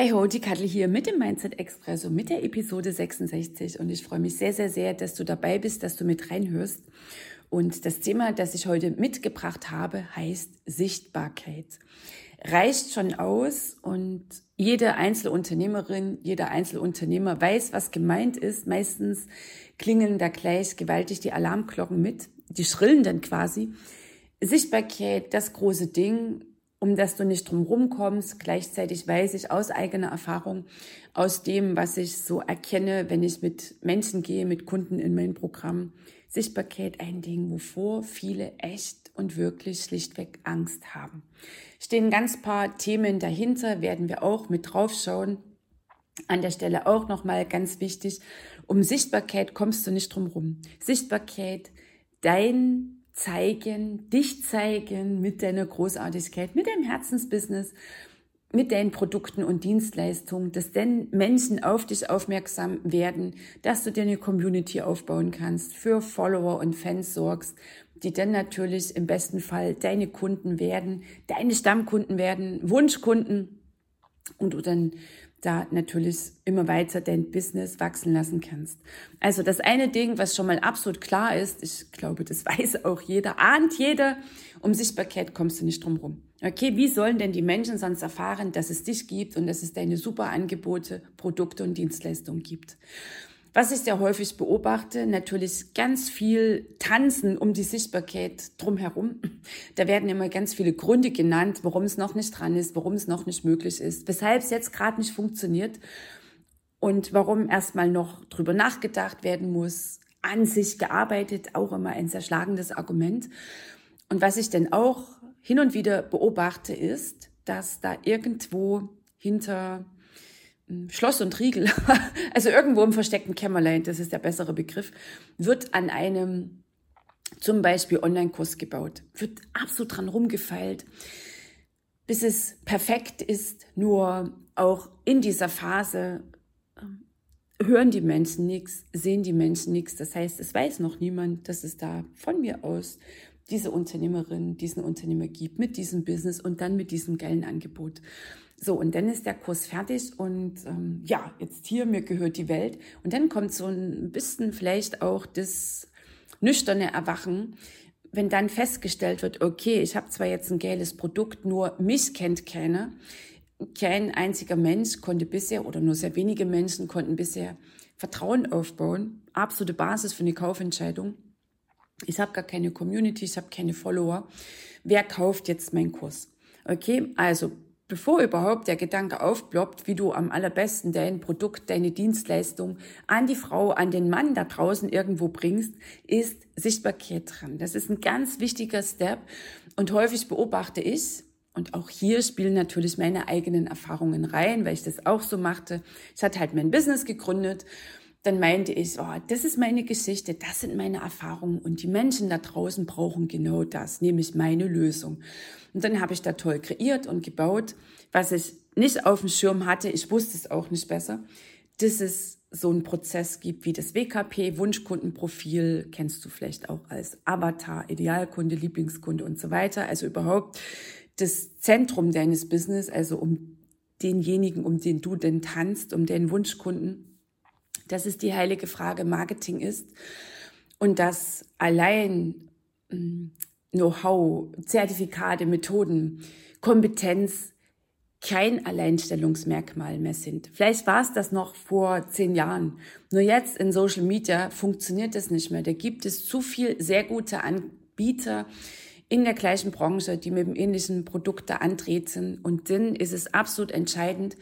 Hey ho, die Kattel hier mit dem Mindset Expresso mit der Episode 66 und ich freue mich sehr, sehr, sehr, dass du dabei bist, dass du mit reinhörst. Und das Thema, das ich heute mitgebracht habe, heißt Sichtbarkeit. Reicht schon aus und jede Einzelunternehmerin, jeder Einzelunternehmer weiß, was gemeint ist. Meistens klingen da gleich gewaltig die Alarmglocken mit, die schrillen dann quasi. Sichtbarkeit, das große Ding, um das du nicht drum kommst. Gleichzeitig weiß ich aus eigener Erfahrung, aus dem, was ich so erkenne, wenn ich mit Menschen gehe, mit Kunden in mein Programm, Sichtbarkeit ein Ding, wovor viele echt und wirklich schlichtweg Angst haben. Stehen ganz paar Themen dahinter, werden wir auch mit draufschauen. An der Stelle auch nochmal ganz wichtig, um Sichtbarkeit kommst du nicht drum rum. Sichtbarkeit, dein zeigen, dich zeigen mit deiner Großartigkeit, mit deinem Herzensbusiness, mit deinen Produkten und Dienstleistungen, dass denn Menschen auf dich aufmerksam werden, dass du dir eine Community aufbauen kannst, für Follower und Fans sorgst, die dann natürlich im besten Fall deine Kunden werden, deine Stammkunden werden, Wunschkunden. Und du dann da natürlich immer weiter dein Business wachsen lassen kannst. Also das eine Ding, was schon mal absolut klar ist, ich glaube, das weiß auch jeder, ahnt jeder, um Sichtbarkeit kommst du nicht drum rum. Okay, wie sollen denn die Menschen sonst erfahren, dass es dich gibt und dass es deine super Angebote, Produkte und Dienstleistungen gibt? Was ich sehr häufig beobachte, natürlich ganz viel Tanzen um die Sichtbarkeit drumherum. Da werden immer ganz viele Gründe genannt, warum es noch nicht dran ist, warum es noch nicht möglich ist, weshalb es jetzt gerade nicht funktioniert und warum erstmal noch drüber nachgedacht werden muss, an sich gearbeitet, auch immer ein sehr schlagendes Argument. Und was ich denn auch hin und wieder beobachte, ist, dass da irgendwo hinter Schloss und Riegel, also irgendwo im versteckten Kämmerlein, das ist der bessere Begriff, wird an einem zum Beispiel Online-Kurs gebaut, wird absolut dran rumgefeilt, bis es perfekt ist, nur auch in dieser Phase ähm, hören die Menschen nichts, sehen die Menschen nichts. Das heißt, es weiß noch niemand, dass es da von mir aus diese Unternehmerin, diesen Unternehmer gibt mit diesem Business und dann mit diesem geilen Angebot. So, und dann ist der Kurs fertig und ähm, ja, jetzt hier, mir gehört die Welt. Und dann kommt so ein bisschen vielleicht auch das nüchterne Erwachen, wenn dann festgestellt wird, okay, ich habe zwar jetzt ein geiles Produkt, nur mich kennt keiner. Kein einziger Mensch konnte bisher oder nur sehr wenige Menschen konnten bisher Vertrauen aufbauen. Absolute Basis für eine Kaufentscheidung. Ich habe gar keine Community, ich habe keine Follower. Wer kauft jetzt meinen Kurs? Okay, also bevor überhaupt der Gedanke aufploppt, wie du am allerbesten dein Produkt, deine Dienstleistung an die Frau, an den Mann da draußen irgendwo bringst, ist Sichtbarkeit dran. Das ist ein ganz wichtiger Step und häufig beobachte ich, und auch hier spielen natürlich meine eigenen Erfahrungen rein, weil ich das auch so machte. Ich hatte halt mein Business gegründet dann meinte ich, oh, das ist meine Geschichte, das sind meine Erfahrungen und die Menschen da draußen brauchen genau das, nämlich meine Lösung. Und dann habe ich da toll kreiert und gebaut, was ich nicht auf dem Schirm hatte, ich wusste es auch nicht besser, dass es so einen Prozess gibt wie das WKP, Wunschkundenprofil, kennst du vielleicht auch als Avatar, Idealkunde, Lieblingskunde und so weiter. Also überhaupt das Zentrum deines Business, also um denjenigen, um den du denn tanzt, um den Wunschkunden dass es die heilige Frage Marketing ist und dass allein hm, Know-how, Zertifikate, Methoden, Kompetenz kein Alleinstellungsmerkmal mehr sind. Vielleicht war es das noch vor zehn Jahren. Nur jetzt in Social Media funktioniert das nicht mehr. Da gibt es zu viel sehr gute Anbieter in der gleichen Branche, die mit dem ähnlichen Produkt da antreten. Und dann ist es absolut entscheidend,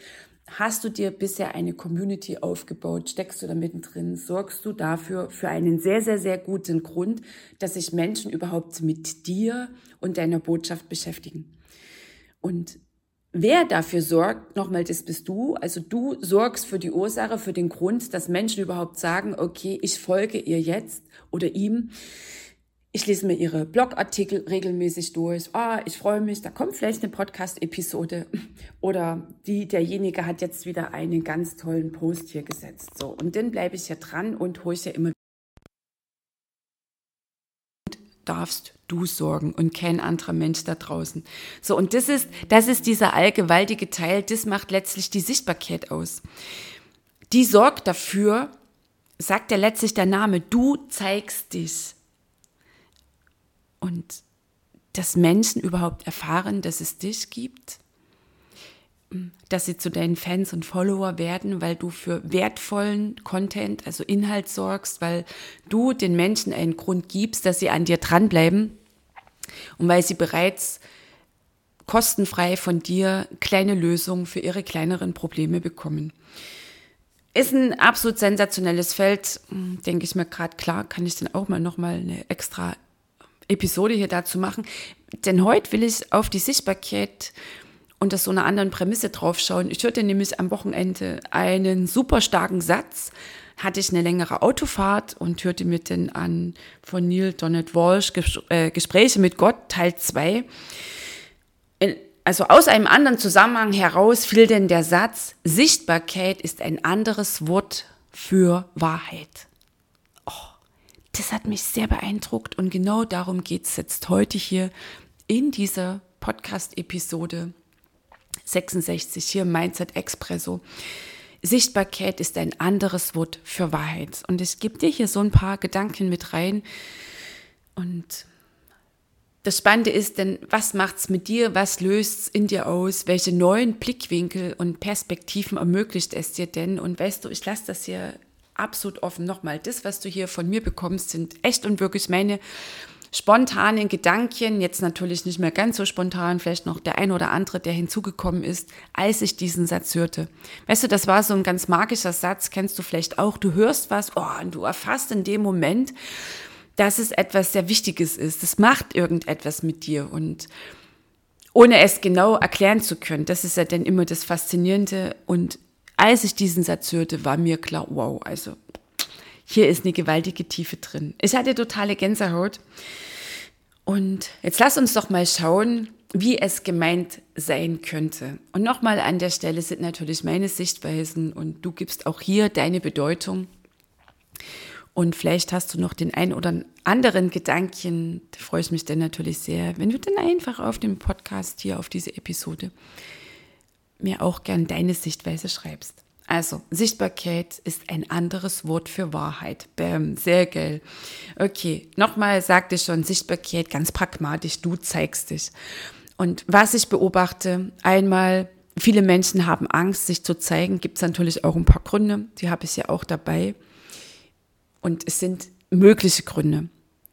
Hast du dir bisher eine Community aufgebaut? Steckst du da mittendrin? Sorgst du dafür für einen sehr, sehr, sehr guten Grund, dass sich Menschen überhaupt mit dir und deiner Botschaft beschäftigen? Und wer dafür sorgt, nochmal, das bist du. Also du sorgst für die Ursache, für den Grund, dass Menschen überhaupt sagen, okay, ich folge ihr jetzt oder ihm ich lese mir ihre Blogartikel regelmäßig durch. Ah, ich freue mich, da kommt vielleicht eine Podcast-Episode. Oder die, derjenige hat jetzt wieder einen ganz tollen Post hier gesetzt. So, und dann bleibe ich hier dran und hole ich ja immer darfst du sorgen und kein anderer Mensch da draußen. So, und das ist, das ist dieser allgewaltige Teil, das macht letztlich die Sichtbarkeit aus. Die sorgt dafür, sagt ja letztlich der Name, du zeigst dich und dass Menschen überhaupt erfahren, dass es dich gibt, dass sie zu deinen Fans und Follower werden, weil du für wertvollen Content, also Inhalt sorgst, weil du den Menschen einen Grund gibst, dass sie an dir dranbleiben und weil sie bereits kostenfrei von dir kleine Lösungen für ihre kleineren Probleme bekommen. Ist ein absolut sensationelles Feld, denke ich mir gerade klar, kann ich dann auch mal nochmal eine extra Episode hier dazu machen. Denn heute will ich auf die Sichtbarkeit unter so einer anderen Prämisse draufschauen. Ich hörte nämlich am Wochenende einen super starken Satz, hatte ich eine längere Autofahrt und hörte mir dann an von Neil Donald Walsh äh, Gespräche mit Gott Teil 2. Also aus einem anderen Zusammenhang heraus fiel denn der Satz, Sichtbarkeit ist ein anderes Wort für Wahrheit das hat mich sehr beeindruckt und genau darum geht es jetzt heute hier in dieser Podcast-Episode 66 hier Mindset Expresso. Sichtbarkeit ist ein anderes Wort für Wahrheit. Und ich gebe dir hier so ein paar Gedanken mit rein. Und das Spannende ist denn, was macht es mit dir? Was löst es in dir aus? Welche neuen Blickwinkel und Perspektiven ermöglicht es dir denn? Und weißt du, ich lasse das hier absolut offen. Nochmal, das, was du hier von mir bekommst, sind echt und wirklich meine spontanen Gedanken, jetzt natürlich nicht mehr ganz so spontan, vielleicht noch der ein oder andere, der hinzugekommen ist, als ich diesen Satz hörte. Weißt du, das war so ein ganz magischer Satz, kennst du vielleicht auch, du hörst was, oh, und du erfasst in dem Moment, dass es etwas sehr Wichtiges ist. Das macht irgendetwas mit dir und ohne es genau erklären zu können, das ist ja dann immer das Faszinierende und als ich diesen Satz hörte, war mir klar, wow, also hier ist eine gewaltige Tiefe drin. Ich hatte totale Gänsehaut. Und jetzt lass uns doch mal schauen, wie es gemeint sein könnte. Und nochmal an der Stelle sind natürlich meine Sichtweisen und du gibst auch hier deine Bedeutung. Und vielleicht hast du noch den einen oder anderen Gedanken, da freue ich mich dann natürlich sehr, wenn du dann einfach auf dem Podcast hier, auf diese Episode mir auch gern deine Sichtweise schreibst. Also, Sichtbarkeit ist ein anderes Wort für Wahrheit. Bäm, sehr geil. Okay, nochmal sagte ich schon, Sichtbarkeit ganz pragmatisch, du zeigst dich. Und was ich beobachte, einmal, viele Menschen haben Angst, sich zu zeigen, gibt es natürlich auch ein paar Gründe, die habe ich ja auch dabei. Und es sind mögliche Gründe.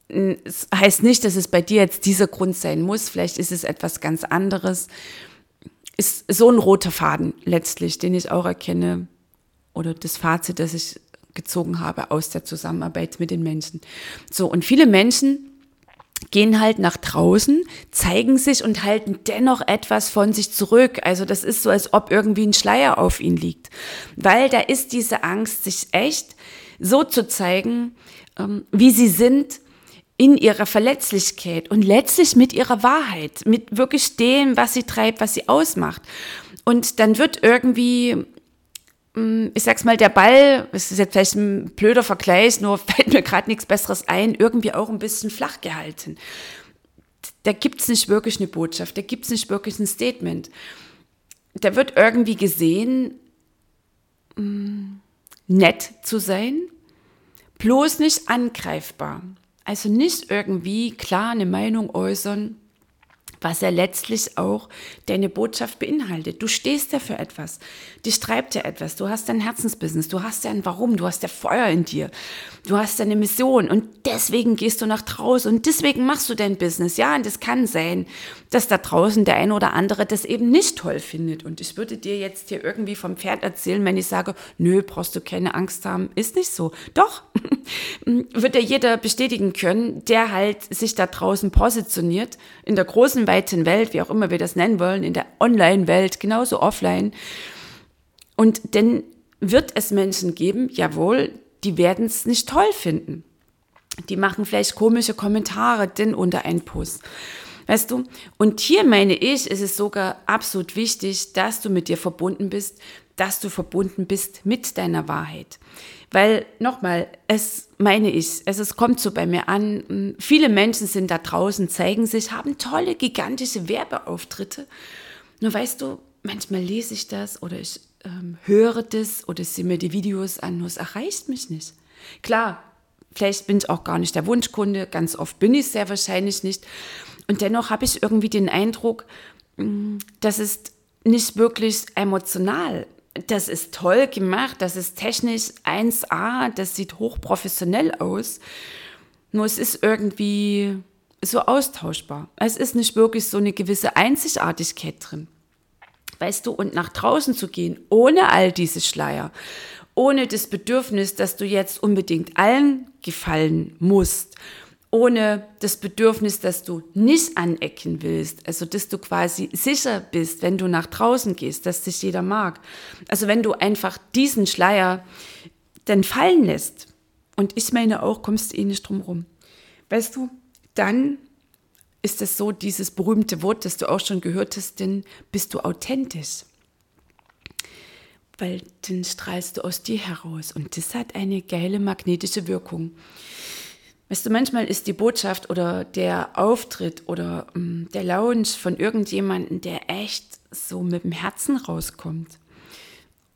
Es heißt nicht, dass es bei dir jetzt dieser Grund sein muss, vielleicht ist es etwas ganz anderes ist so ein roter Faden letztlich, den ich auch erkenne oder das Fazit, das ich gezogen habe aus der Zusammenarbeit mit den Menschen. So, und viele Menschen gehen halt nach draußen, zeigen sich und halten dennoch etwas von sich zurück. Also das ist so, als ob irgendwie ein Schleier auf ihnen liegt. Weil da ist diese Angst, sich echt so zu zeigen, ähm, wie sie sind, in ihrer Verletzlichkeit und letztlich mit ihrer Wahrheit, mit wirklich dem, was sie treibt, was sie ausmacht. Und dann wird irgendwie, mm, ich sag's mal, der Ball, es ist jetzt vielleicht ein blöder Vergleich, nur fällt mir gerade nichts Besseres ein, irgendwie auch ein bisschen flach gehalten. Da gibt's nicht wirklich eine Botschaft, da gibt's nicht wirklich ein Statement. Da wird irgendwie gesehen, mm, nett zu sein, bloß nicht angreifbar. Also nicht irgendwie klar eine Meinung äußern, was ja letztlich auch deine Botschaft beinhaltet. Du stehst ja für etwas, dich treibt ja etwas, du hast dein Herzensbusiness, du hast ja ein Warum, du hast ja Feuer in dir, du hast deine Mission. Und deswegen gehst du nach draußen. Und deswegen machst du dein Business. Ja, und es kann sein, dass da draußen der eine oder andere das eben nicht toll findet und ich würde dir jetzt hier irgendwie vom Pferd erzählen, wenn ich sage, nö, brauchst du keine Angst haben, ist nicht so. Doch, wird ja jeder bestätigen können, der halt sich da draußen positioniert, in der großen, weiten Welt, wie auch immer wir das nennen wollen, in der Online-Welt, genauso offline. Und denn wird es Menschen geben, jawohl, die werden es nicht toll finden. Die machen vielleicht komische Kommentare denn unter einen Post. Weißt du? Und hier meine ich, ist es sogar absolut wichtig, dass du mit dir verbunden bist, dass du verbunden bist mit deiner Wahrheit. Weil, nochmal, es meine ich, es, es kommt so bei mir an, viele Menschen sind da draußen, zeigen sich, haben tolle, gigantische Werbeauftritte. Nur weißt du, manchmal lese ich das oder ich ähm, höre das oder sehe mir die Videos an, nur es erreicht mich nicht. Klar, vielleicht bin ich auch gar nicht der Wunschkunde, ganz oft bin ich es sehr wahrscheinlich nicht. Und dennoch habe ich irgendwie den Eindruck, das ist nicht wirklich emotional das ist toll gemacht, das ist technisch 1A, das sieht hochprofessionell aus. Nur es ist irgendwie so austauschbar. Es ist nicht wirklich so eine gewisse Einzigartigkeit drin. Weißt du, und nach draußen zu gehen, ohne all diese Schleier, ohne das Bedürfnis, dass du jetzt unbedingt allen gefallen musst ohne das Bedürfnis, dass du nicht anecken willst, also dass du quasi sicher bist, wenn du nach draußen gehst, dass dich jeder mag. Also wenn du einfach diesen Schleier dann fallen lässt, und ich meine auch, kommst du eh nicht drum rum, weißt du, dann ist es so dieses berühmte Wort, das du auch schon gehört hast, denn bist du authentisch. Weil dann strahlst du aus dir heraus und das hat eine geile magnetische Wirkung. Weißt du, manchmal ist die Botschaft oder der Auftritt oder ähm, der Lounge von irgendjemandem, der echt so mit dem Herzen rauskommt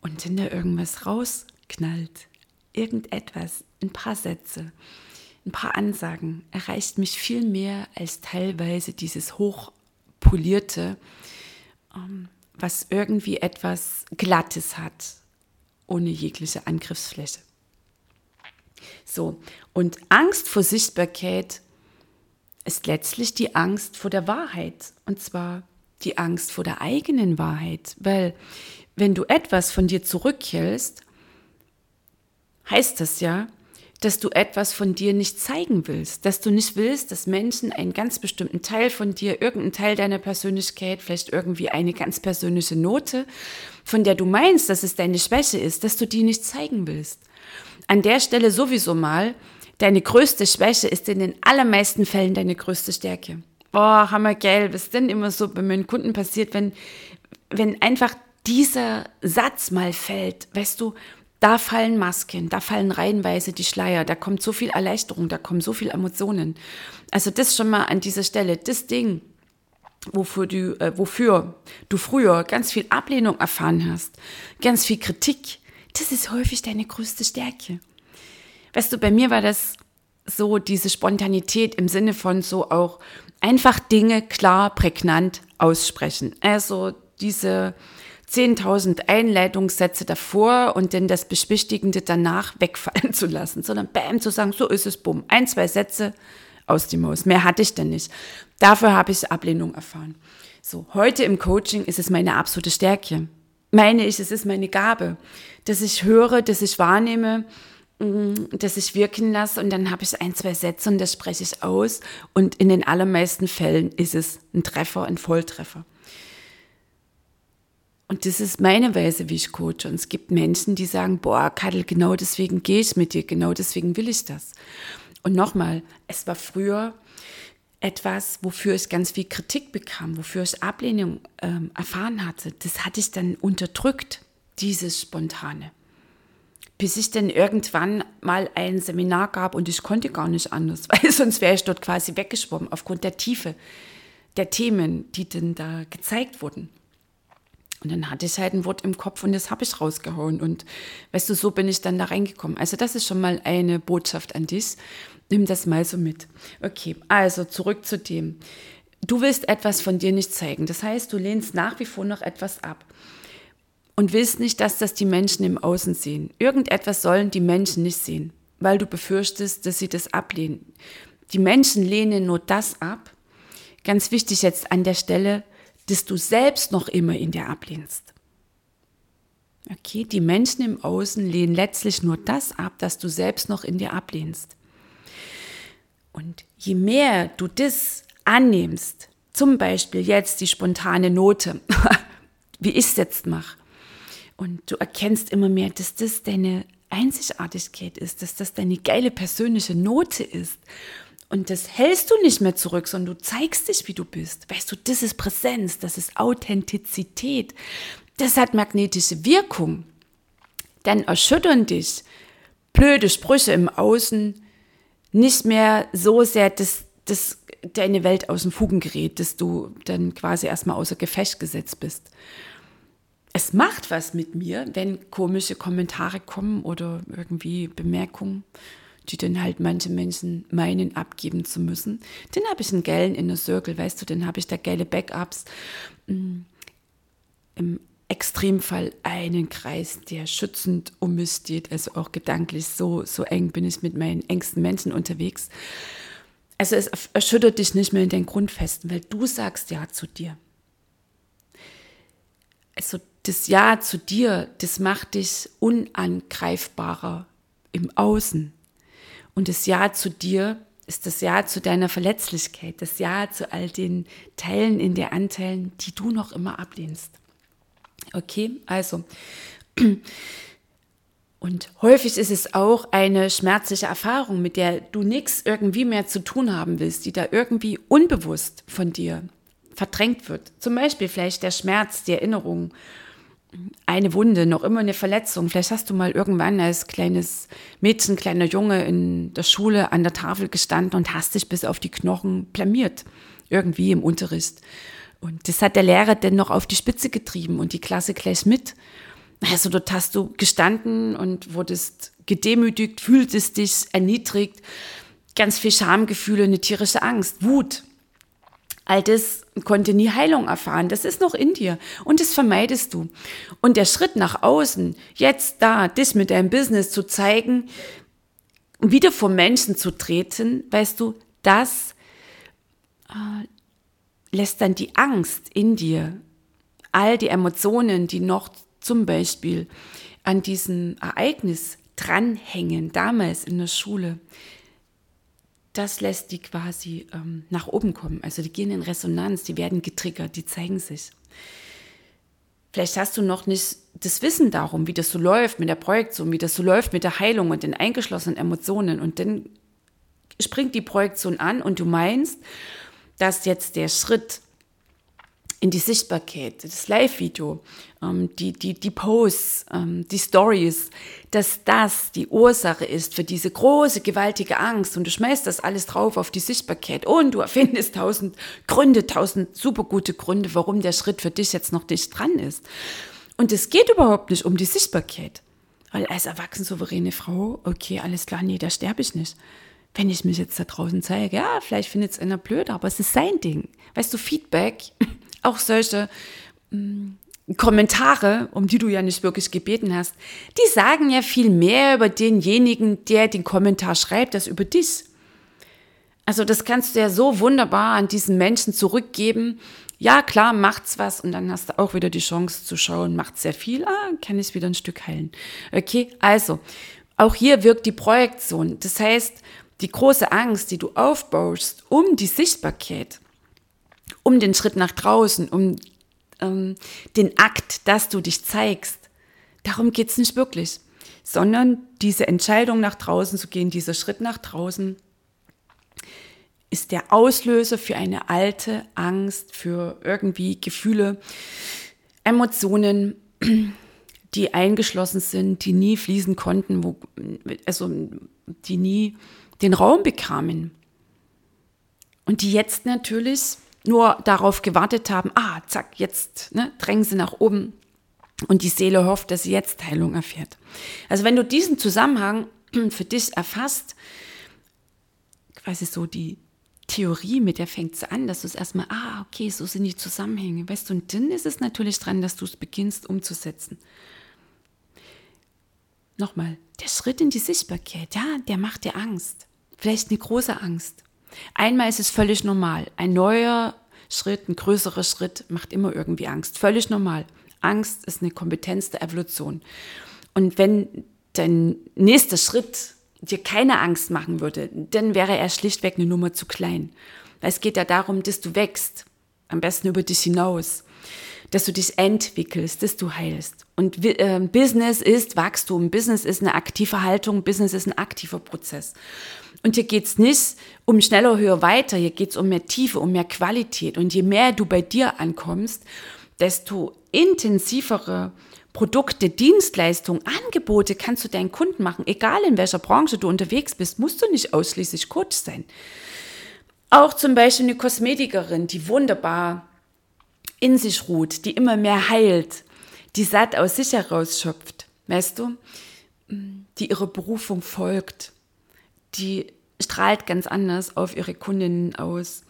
und da irgendwas rausknallt, irgendetwas, ein paar Sätze, ein paar Ansagen, erreicht mich viel mehr als teilweise dieses hochpolierte, ähm, was irgendwie etwas Glattes hat, ohne jegliche Angriffsfläche. So, und Angst vor Sichtbarkeit ist letztlich die Angst vor der Wahrheit. Und zwar die Angst vor der eigenen Wahrheit. Weil wenn du etwas von dir zurückhältst, heißt das ja, dass du etwas von dir nicht zeigen willst, dass du nicht willst, dass Menschen einen ganz bestimmten Teil von dir, irgendeinen Teil deiner Persönlichkeit, vielleicht irgendwie eine ganz persönliche Note, von der du meinst, dass es deine Schwäche ist, dass du die nicht zeigen willst an der Stelle sowieso mal, deine größte Schwäche ist in den allermeisten Fällen deine größte Stärke. Boah, hammergeil, was denn immer so bei meinen Kunden passiert, wenn, wenn einfach dieser Satz mal fällt, weißt du, da fallen Masken, da fallen reihenweise die Schleier, da kommt so viel Erleichterung, da kommen so viele Emotionen. Also das schon mal an dieser Stelle, das Ding, wofür du, äh, wofür du früher ganz viel Ablehnung erfahren hast, ganz viel Kritik, das ist häufig deine größte Stärke. Weißt du, bei mir war das so diese Spontanität im Sinne von so auch einfach Dinge klar, prägnant aussprechen. Also diese 10.000 Einleitungssätze davor und dann das Beschwichtigende danach wegfallen zu lassen, sondern bam zu sagen, so ist es, bumm, ein, zwei Sätze aus die Maus. Mehr hatte ich denn nicht. Dafür habe ich Ablehnung erfahren. So, heute im Coaching ist es meine absolute Stärke meine ich, es ist meine Gabe, dass ich höre, dass ich wahrnehme, mm, dass ich wirken lasse und dann habe ich ein, zwei Sätze und das spreche ich aus und in den allermeisten Fällen ist es ein Treffer, ein Volltreffer. Und das ist meine Weise, wie ich coache. Und es gibt Menschen, die sagen, boah, Kadel, genau deswegen gehe ich mit dir, genau deswegen will ich das. Und nochmal, es war früher etwas, wofür ich ganz viel Kritik bekam, wofür ich Ablehnung ähm, erfahren hatte. Das hatte ich dann unterdrückt, dieses Spontane. Bis ich dann irgendwann mal ein Seminar gab und ich konnte gar nicht anders, weil sonst wäre ich dort quasi weggeschwommen aufgrund der Tiefe der Themen, die dann da gezeigt wurden. Und dann hatte ich halt ein Wort im Kopf und das habe ich rausgehauen. Und weißt du, so bin ich dann da reingekommen. Also das ist schon mal eine Botschaft an dich. Nimm das mal so mit. Okay, also zurück zu dem. du willst etwas von dir nicht zeigen. Das heißt, du lehnst nach wie vor noch etwas ab und willst nicht, dass das die Menschen im Außen sehen. Irgendetwas sollen die Menschen nicht sehen, weil du befürchtest, dass sie das ablehnen. Die Menschen lehnen nur das ab. Ganz wichtig jetzt an der Stelle, dass du selbst noch immer in dir ablehnst. Okay, die Menschen im Außen lehnen letztlich nur das ab, dass du selbst noch in dir ablehnst. Und je mehr du das annimmst, zum Beispiel jetzt die spontane Note, wie ich es jetzt mache, und du erkennst immer mehr, dass das deine Einzigartigkeit ist, dass das deine geile persönliche Note ist. Und das hältst du nicht mehr zurück, sondern du zeigst dich, wie du bist. Weißt du, das ist Präsenz, das ist Authentizität. Das hat magnetische Wirkung. Dann erschüttern dich blöde Sprüche im Außen nicht mehr so sehr, dass, dass deine Welt aus dem Fugen gerät, dass du dann quasi erstmal außer Gefecht gesetzt bist es macht was mit mir, wenn komische Kommentare kommen oder irgendwie Bemerkungen, die dann halt manche Menschen meinen, abgeben zu müssen. Dann habe ich einen geilen Inner Circle, weißt du, dann habe ich da geile Backups. Mm, Extremfall einen Kreis, der schützend um mich steht, also auch gedanklich so, so eng bin ich mit meinen engsten Menschen unterwegs. Also es erschüttert dich nicht mehr in den Grundfesten, weil du sagst ja zu dir. Also das Ja zu dir, das macht dich unangreifbarer im Außen. Und das Ja zu dir ist das Ja zu deiner Verletzlichkeit, das Ja zu all den Teilen in der Anteilen, die du noch immer ablehnst. Okay, also. Und häufig ist es auch eine schmerzliche Erfahrung, mit der du nichts irgendwie mehr zu tun haben willst, die da irgendwie unbewusst von dir verdrängt wird. Zum Beispiel vielleicht der Schmerz, die Erinnerung eine Wunde, noch immer eine Verletzung. Vielleicht hast du mal irgendwann als kleines Mädchen, kleiner Junge in der Schule an der Tafel gestanden und hast dich bis auf die Knochen blamiert. Irgendwie im Unterricht. Und das hat der Lehrer dann noch auf die Spitze getrieben und die Klasse gleich mit. Also dort hast du gestanden und wurdest gedemütigt, fühltest dich erniedrigt, ganz viel Schamgefühle, eine tierische Angst, Wut. All das konnte nie Heilung erfahren. Das ist noch in dir. Und das vermeidest du. Und der Schritt nach außen, jetzt da, das mit deinem Business zu zeigen, wieder vor Menschen zu treten, weißt du, das äh, lässt dann die Angst in dir, all die Emotionen, die noch zum Beispiel an diesem Ereignis dranhängen, damals in der Schule, das lässt die quasi ähm, nach oben kommen. Also die gehen in Resonanz, die werden getriggert, die zeigen sich. Vielleicht hast du noch nicht das Wissen darum, wie das so läuft mit der Projektion, wie das so läuft mit der Heilung und den eingeschlossenen Emotionen. Und dann springt die Projektion an und du meinst, dass jetzt der Schritt in die Sichtbarkeit, das Live-Video, ähm, die, die, die Posts, ähm, die Stories, dass das die Ursache ist für diese große, gewaltige Angst und du schmeißt das alles drauf auf die Sichtbarkeit und du erfindest tausend Gründe, tausend super gute Gründe, warum der Schritt für dich jetzt noch dicht dran ist. Und es geht überhaupt nicht um die Sichtbarkeit. Weil als erwachsene, souveräne Frau, okay, alles klar, nee, da sterbe ich nicht wenn ich mich jetzt da draußen zeige, ja, vielleicht findet es einer blöd, aber es ist sein Ding. Weißt du, Feedback auch solche mh, mm, Kommentare, um die du ja nicht wirklich gebeten hast, die sagen ja viel mehr über denjenigen, der den Kommentar schreibt, als über dich. Also das kannst du ja so wunderbar an diesen Menschen zurückgeben. Ja, klar, macht's was und dann hast du auch wieder die Chance zu schauen, macht sehr viel, ah, kann ich wieder ein Stück heilen. Okay, also auch hier wirkt die Projektion. Das heißt, die große Angst, die du aufbaust um die Sichtbarkeit, um den Schritt nach draußen, um ähm, den Akt, dass du dich zeigst. Darum geht es nicht wirklich, sondern diese Entscheidung nach draußen zu gehen, dieser Schritt nach draußen, ist der Auslöser für eine alte Angst, für irgendwie Gefühle, Emotionen, die eingeschlossen sind, die nie fließen konnten, wo, also die nie den Raum bekamen. Und die jetzt natürlich nur darauf gewartet haben, ah, zack, jetzt ne, drängen sie nach oben und die Seele hofft, dass sie jetzt Heilung erfährt. Also wenn du diesen Zusammenhang für dich erfasst, quasi so die, Theorie, mit der fängt es an, dass du es erstmal, ah, okay, so sind die Zusammenhänge, weißt du, und dann ist es natürlich dran, dass du es beginnst umzusetzen. Nochmal, der Schritt in die Sichtbarkeit, ja, der macht dir Angst. Vielleicht eine große Angst. Einmal ist es völlig normal. Ein neuer Schritt, ein größerer Schritt macht immer irgendwie Angst. Völlig normal. Angst ist eine Kompetenz der Evolution. Und wenn dein nächster Schritt dir keine Angst machen würde, dann wäre er schlichtweg eine Nummer zu klein. Weil es geht ja darum, dass du wächst, am besten über dich hinaus, dass du dich entwickelst, dass du heilst. Und äh, Business ist Wachstum, Business ist eine aktive Haltung, Business ist ein aktiver Prozess. Und hier geht's nicht um schneller, höher, weiter, hier geht's um mehr Tiefe, um mehr Qualität. Und je mehr du bei dir ankommst, desto intensivere Produkte, Dienstleistungen, Angebote kannst du deinen Kunden machen. Egal in welcher Branche du unterwegs bist, musst du nicht ausschließlich Coach sein. Auch zum Beispiel eine Kosmetikerin, die wunderbar in sich ruht, die immer mehr heilt, die satt aus sich herausschöpft, weißt du, die ihrer Berufung folgt, die strahlt ganz anders auf ihre Kundinnen aus,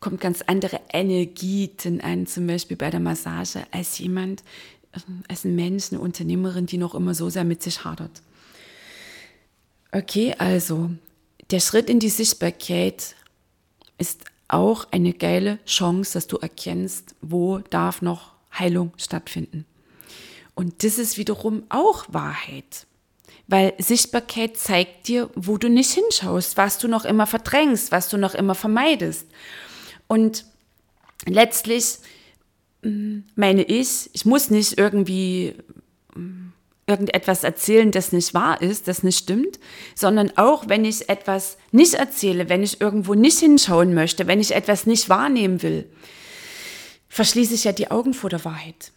kommt ganz andere Energieten an, zum Beispiel bei der Massage, als jemand, ähm, als ein Mensch, eine Unternehmerin, die noch immer so sehr mit sich hadert. Okay, also der Schritt in die Sichtbarkeit ist auch eine geile Chance, dass du erkennst, wo darf noch Heilung stattfinden. Und das ist wiederum auch Wahrheit. Weil Sichtbarkeit zeigt dir, wo du nicht hinschaust, was du noch immer verdrängst, was du noch immer vermeidest. Und letztlich mm, meine ich, ich muss nicht irgendwie mm, irgendetwas erzählen, das nicht wahr ist, das nicht stimmt, sondern auch wenn ich etwas nicht erzähle, wenn ich irgendwo nicht hinschauen möchte, wenn ich etwas nicht wahrnehmen will, verschließe ich ja die Augen vor der Wahrheit.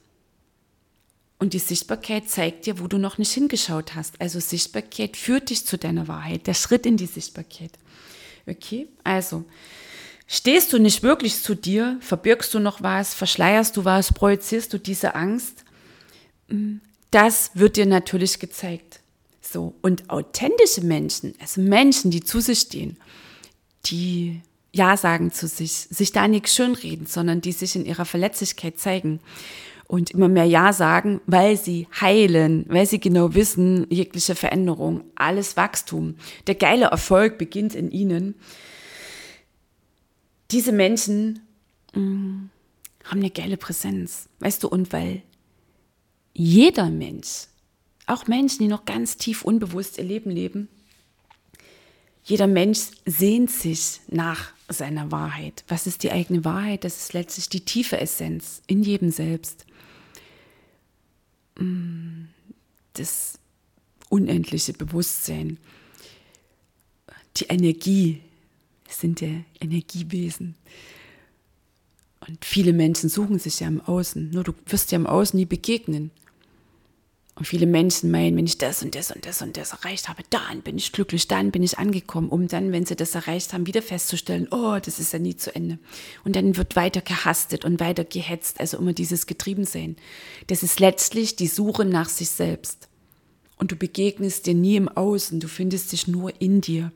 Und die Sichtbarkeit zeigt dir, wo du noch nicht hingeschaut hast. Also Sichtbarkeit führt dich zu deiner Wahrheit, der Schritt in die Sichtbarkeit. Okay, also stehst du nicht wirklich zu dir, verbirgst du noch was, verschleierst du was, projizierst du diese Angst, mm, das wird dir natürlich gezeigt. So, und authentische Menschen, also Menschen, die zu sich stehen, die Ja sagen zu sich, sich da nichts schönreden, sondern die sich in ihrer Verletzlichkeit zeigen und immer mehr Ja sagen, weil sie heilen, weil sie genau wissen, jegliche Veränderung, alles Wachstum, der geile Erfolg beginnt in ihnen. Diese Menschen mh, mm, haben eine geile Präsenz, weißt du, und weil jeder Mensch, auch Menschen, die noch ganz tief unbewusst ihr Leben leben, jeder Mensch sehnt sich nach seiner Wahrheit. Was ist die eigene Wahrheit? Das ist letztlich die tiefe Essenz in jedem selbst das unendliche Bewusstsein, die Energie, sind ja Energiewesen. Und viele Menschen suchen sich ja im Außen, nur du wirst ja im Außen nie begegnen. Und viele Menschen meinen, wenn ich das und das und das und das erreicht habe, dann bin ich glücklich, dann bin ich angekommen, um dann, wenn sie das erreicht haben, wieder festzustellen, oh, das ist ja nie zu Ende. Und dann wird weiter gehastet und weiter gehetzt, also immer dieses Getriebensein. Das ist letztlich die Suche nach sich selbst. Und du begegnest dir nie im Außen, du findest dich nur in dir.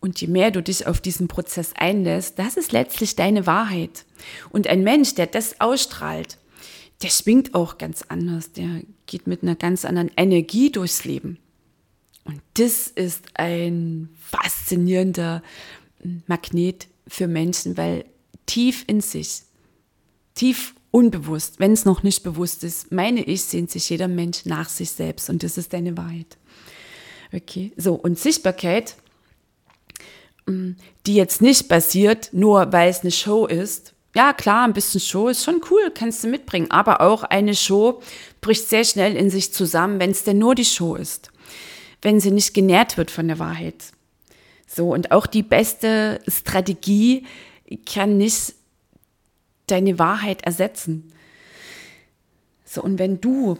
Und je mehr du dich auf diesen Prozess einlässt, das ist letztlich deine Wahrheit. Und ein Mensch, der das ausstrahlt, der schwingt auch ganz anders, der geht mit einer ganz anderen Energie durchs Leben. Und das ist ein faszinierender Magnet für Menschen, weil tief in sich, tief unbewusst, wenn es noch nicht bewusst ist, meine ich, sehnt sich jeder Mensch nach sich selbst und das ist deine Wahrheit. Okay, so und Sichtbarkeit, mm, die jetzt nicht passiert, nur weil es eine Show ist, ja, klar, ein bisschen Show ist schon cool, kannst du mitbringen. Aber auch eine Show bricht sehr schnell in sich zusammen, wenn es denn nur die Show ist. Wenn sie nicht genährt wird von der Wahrheit. So, und auch die beste Strategie kann nicht deine Wahrheit ersetzen. So, und wenn du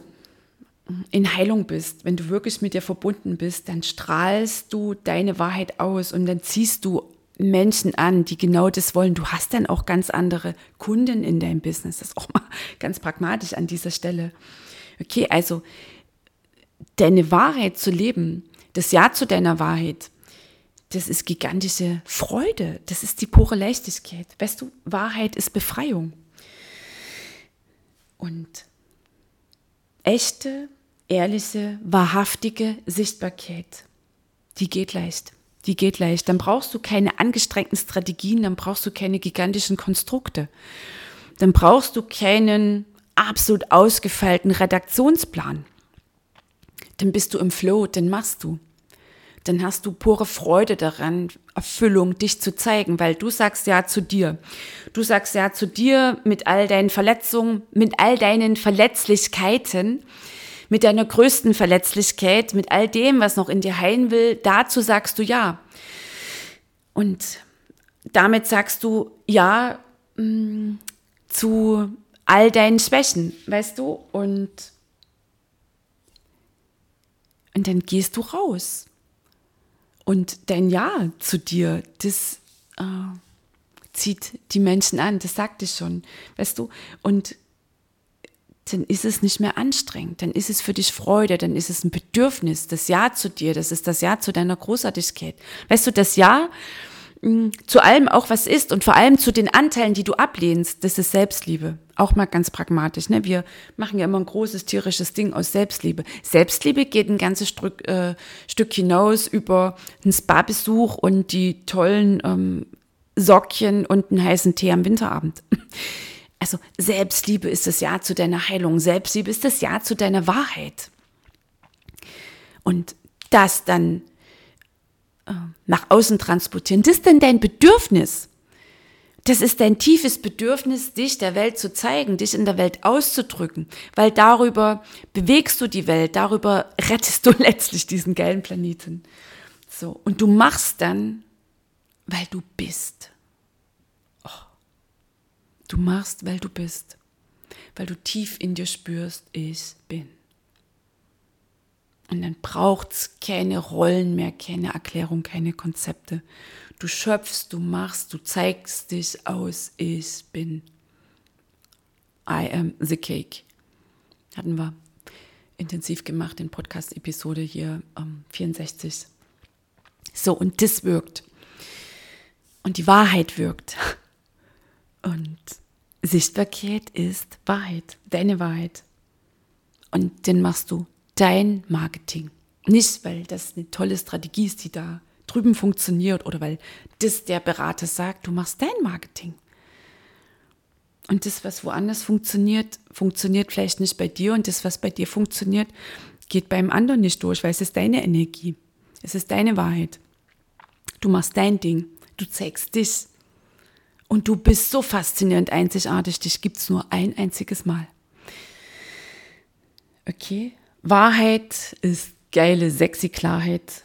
in Heilung bist, wenn du wirklich mit dir verbunden bist, dann strahlst du deine Wahrheit aus und dann ziehst du Menschen an, die genau das wollen. Du hast dann auch ganz andere Kunden in deinem Business. Das ist auch mal ganz pragmatisch an dieser Stelle. Okay, also deine Wahrheit zu leben, das Ja zu deiner Wahrheit, das ist gigantische Freude, das ist die pure Leichtigkeit. Weißt du, Wahrheit ist Befreiung. Und echte, ehrliche, wahrhaftige Sichtbarkeit, die geht leicht. Die geht leicht. Dann brauchst du keine angestrengten Strategien, dann brauchst du keine gigantischen Konstrukte. Dann brauchst du keinen absolut ausgefeilten Redaktionsplan. Dann bist du im Flow, dann machst du dann hast du pure Freude daran, Erfüllung, dich zu zeigen, weil du sagst ja zu dir. Du sagst ja zu dir mit all deinen Verletzungen, mit all deinen Verletzlichkeiten, mit deiner größten Verletzlichkeit, mit all dem, was noch in dir heilen will, dazu sagst du ja. Und damit sagst du ja mh, mm, zu all deinen Schwächen, weißt du? Und, und dann gehst du raus. Und dein Ja zu dir, das äh, zieht die Menschen an, das sagte ich schon, weißt du? Und dann ist es nicht mehr anstrengend, dann ist es für dich Freude, dann ist es ein Bedürfnis, das Ja zu dir, das ist das Ja zu deiner Großartigkeit. Weißt du, das Ja zu allem auch was ist und vor allem zu den Anteilen, die du ablehnst, das ist Selbstliebe. Auch mal ganz pragmatisch. Ne? Wir machen ja immer ein großes tierisches Ding aus Selbstliebe. Selbstliebe geht ein ganzes Stück, äh, Stück hinaus über einen Spa-Besuch und die tollen ähm, Sockchen und einen heißen Tee am Winterabend. Also Selbstliebe ist das Ja zu deiner Heilung. Selbstliebe ist das Ja zu deiner Wahrheit. Und das dann nach außen transportieren. Das ist denn dein Bedürfnis. Das ist dein tiefes Bedürfnis, dich der Welt zu zeigen, dich in der Welt auszudrücken, weil darüber bewegst du die Welt, darüber rettest du letztlich diesen geilen Planeten. So. Und du machst dann, weil du bist. Oh. Du machst, weil du bist. Weil du tief in dir spürst, ich bin. Und dann braucht es keine Rollen mehr, keine Erklärung, keine Konzepte. Du schöpfst, du machst, du zeigst dich aus, ich bin. I am the cake. Hatten wir intensiv gemacht in Podcast-Episode hier ähm, 64. So, und das wirkt. Und die Wahrheit wirkt. Und Sichtbarkeit ist Wahrheit, deine Wahrheit. Und den machst du dein Marketing. Nicht, weil das eine tolle Strategie ist, die da drüben funktioniert oder weil das der Berater sagt, du machst dein Marketing. Und das, was woanders funktioniert, funktioniert vielleicht nicht bei dir und das, was bei dir funktioniert, geht beim anderen nicht durch, weil es ist deine Energie. Es ist deine Wahrheit. Du machst dein Ding. Du zeigst dich. Und du bist so faszinierend einzigartig. Dich gibt es nur ein einziges Mal. Okay? Wahrheit ist geile, sexy Klarheit.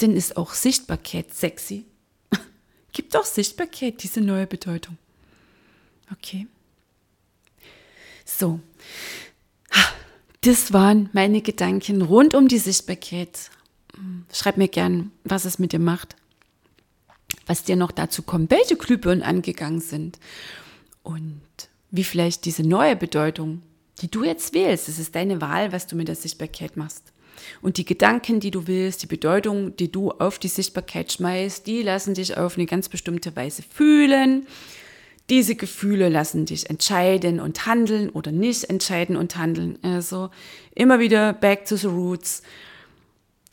Denn ist auch Sichtbarkeit sexy. Gibt auch Sichtbarkeit diese neue Bedeutung. Okay. So. Das waren meine Gedanken rund um die Sichtbarkeit. Schreib mir gern, was es mit dir macht, was dir noch dazu kommt, welche Glühbirnen angegangen sind und wie vielleicht diese neue Bedeutung die du jetzt wählst. Es ist deine Wahl, was du mit der Sichtbarkeit machst. Und die Gedanken, die du willst, die Bedeutung, die du auf die Sichtbarkeit schmeißt, die lassen dich auf eine ganz bestimmte Weise fühlen. Diese Gefühle lassen dich entscheiden und handeln oder nicht entscheiden und handeln. Also immer wieder back to the roots.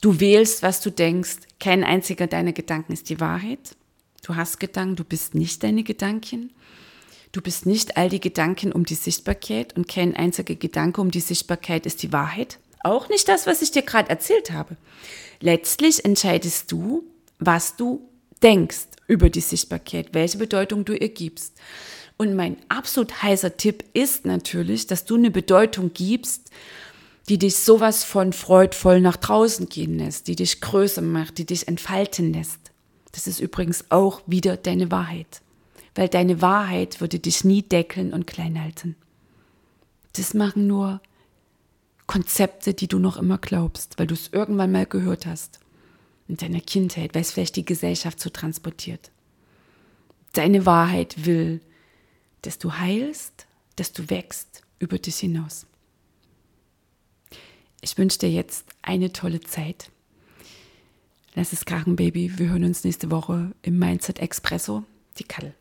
Du wählst, was du denkst. Kein einziger deiner Gedanken ist die Wahrheit. Du hast Gedanken, du bist nicht deine Gedanken. Du bist nicht all die Gedanken um die Sichtbarkeit und kein einziger Gedanke um die Sichtbarkeit ist die Wahrheit. Auch nicht das, was ich dir gerade erzählt habe. Letztlich entscheidest du, was du denkst über die Sichtbarkeit, welche Bedeutung du ihr gibst. Und mein absolut heißer Tipp ist natürlich, dass du eine Bedeutung gibst, die dich sowas von freudvoll nach draußen gehen lässt, die dich größer macht, die dich entfalten lässt. Das ist übrigens auch wieder deine Wahrheit weil deine Wahrheit würde dich nie deckeln und klein halten. Das machen nur Konzepte, die du noch immer glaubst, weil du es irgendwann mal gehört hast. In deiner Kindheit, weil es vielleicht die Gesellschaft so transportiert. Deine Wahrheit will, dass du heilst, dass du wächst über dich hinaus. Ich wünsche dir jetzt eine tolle Zeit. Lass es krachen, Baby. Wir hören uns nächste Woche im Mindset Expresso. Die Kattel.